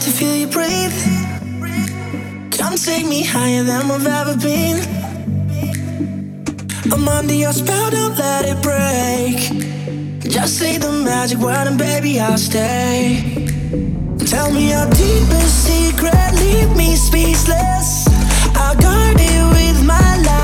to feel you breathe. Come take me higher than I've ever been. I'm under your spell, don't let it break. Just say the magic word and baby, I'll stay. Tell me your deepest secret, leave me speechless. I'll guard it with my life.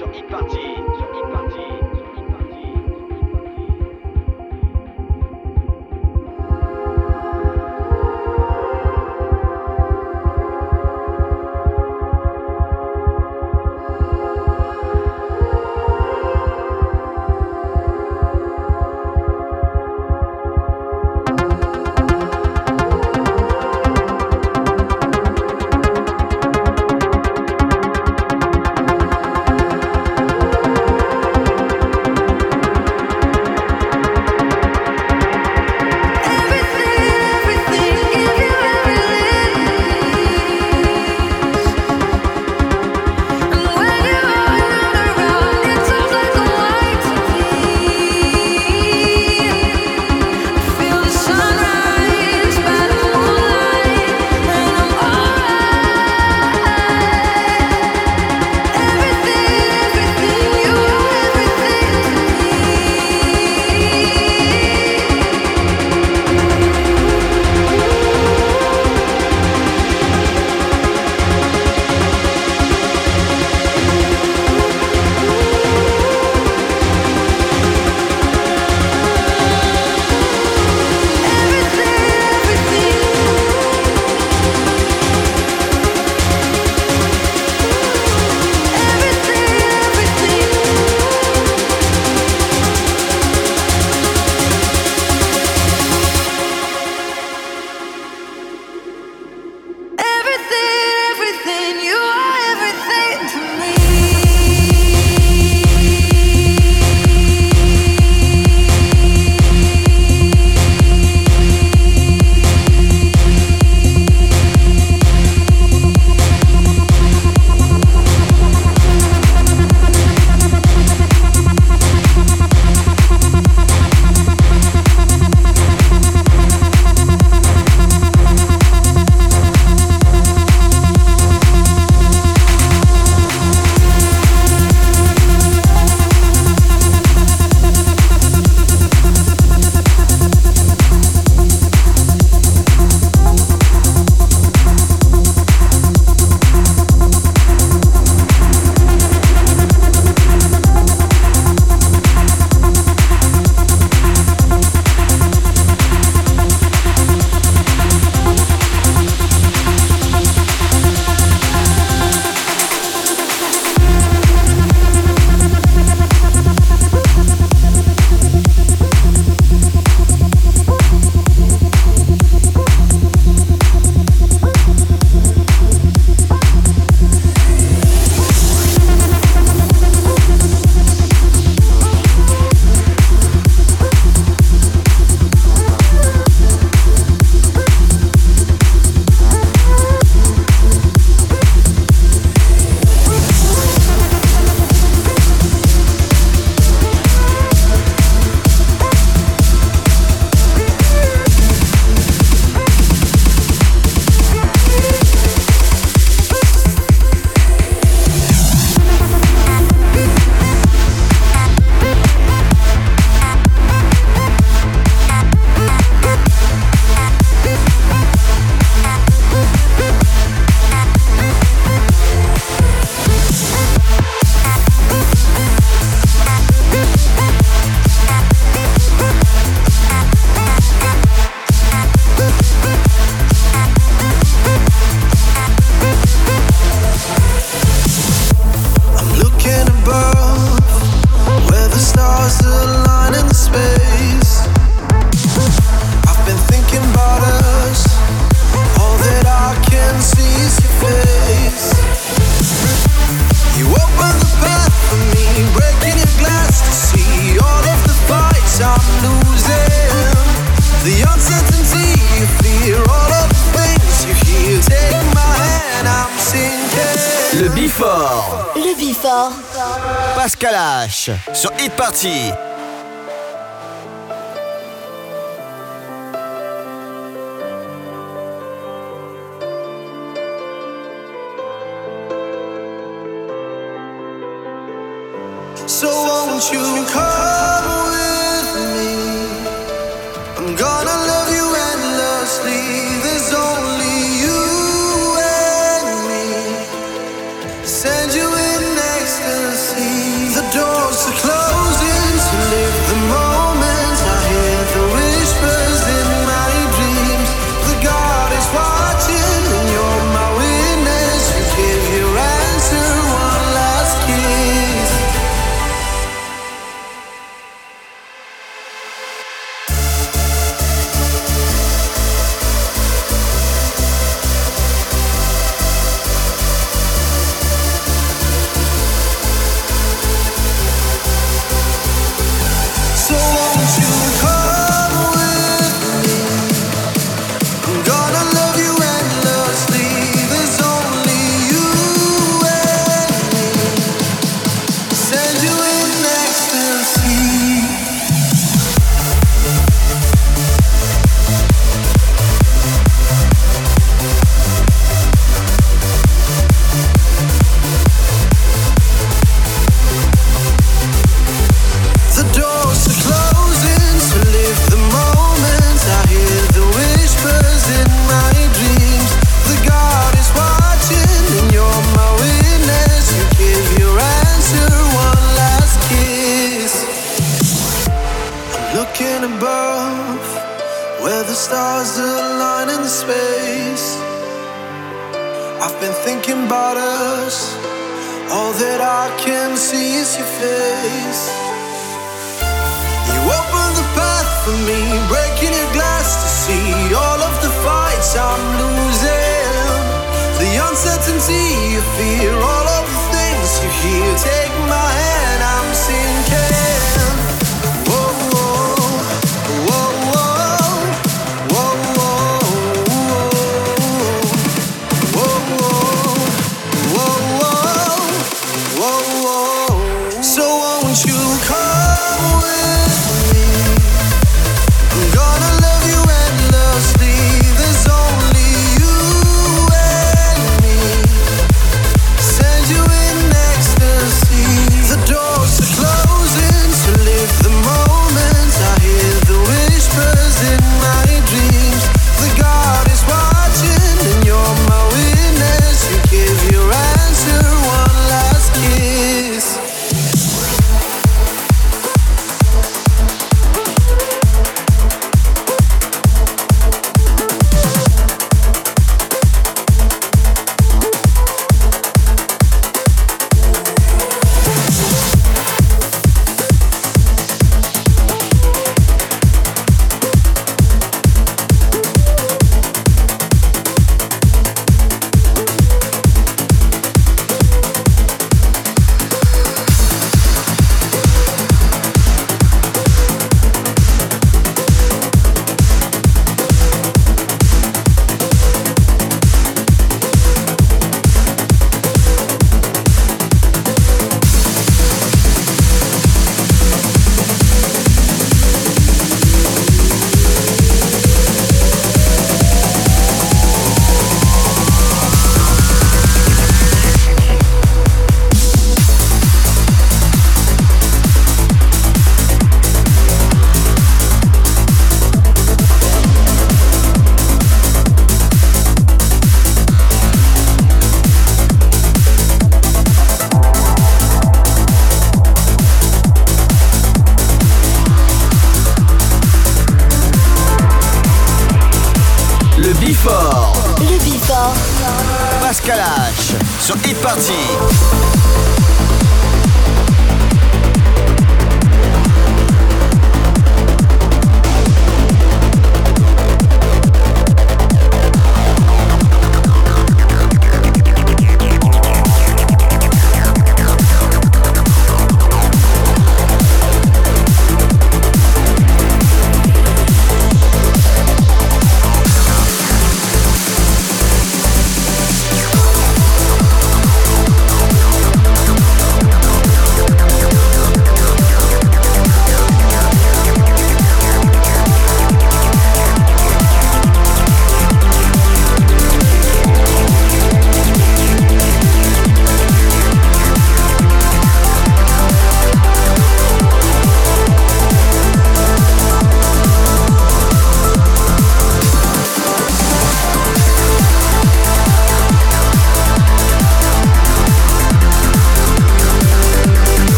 Sur Hit Party.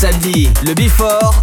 Samedis, le Before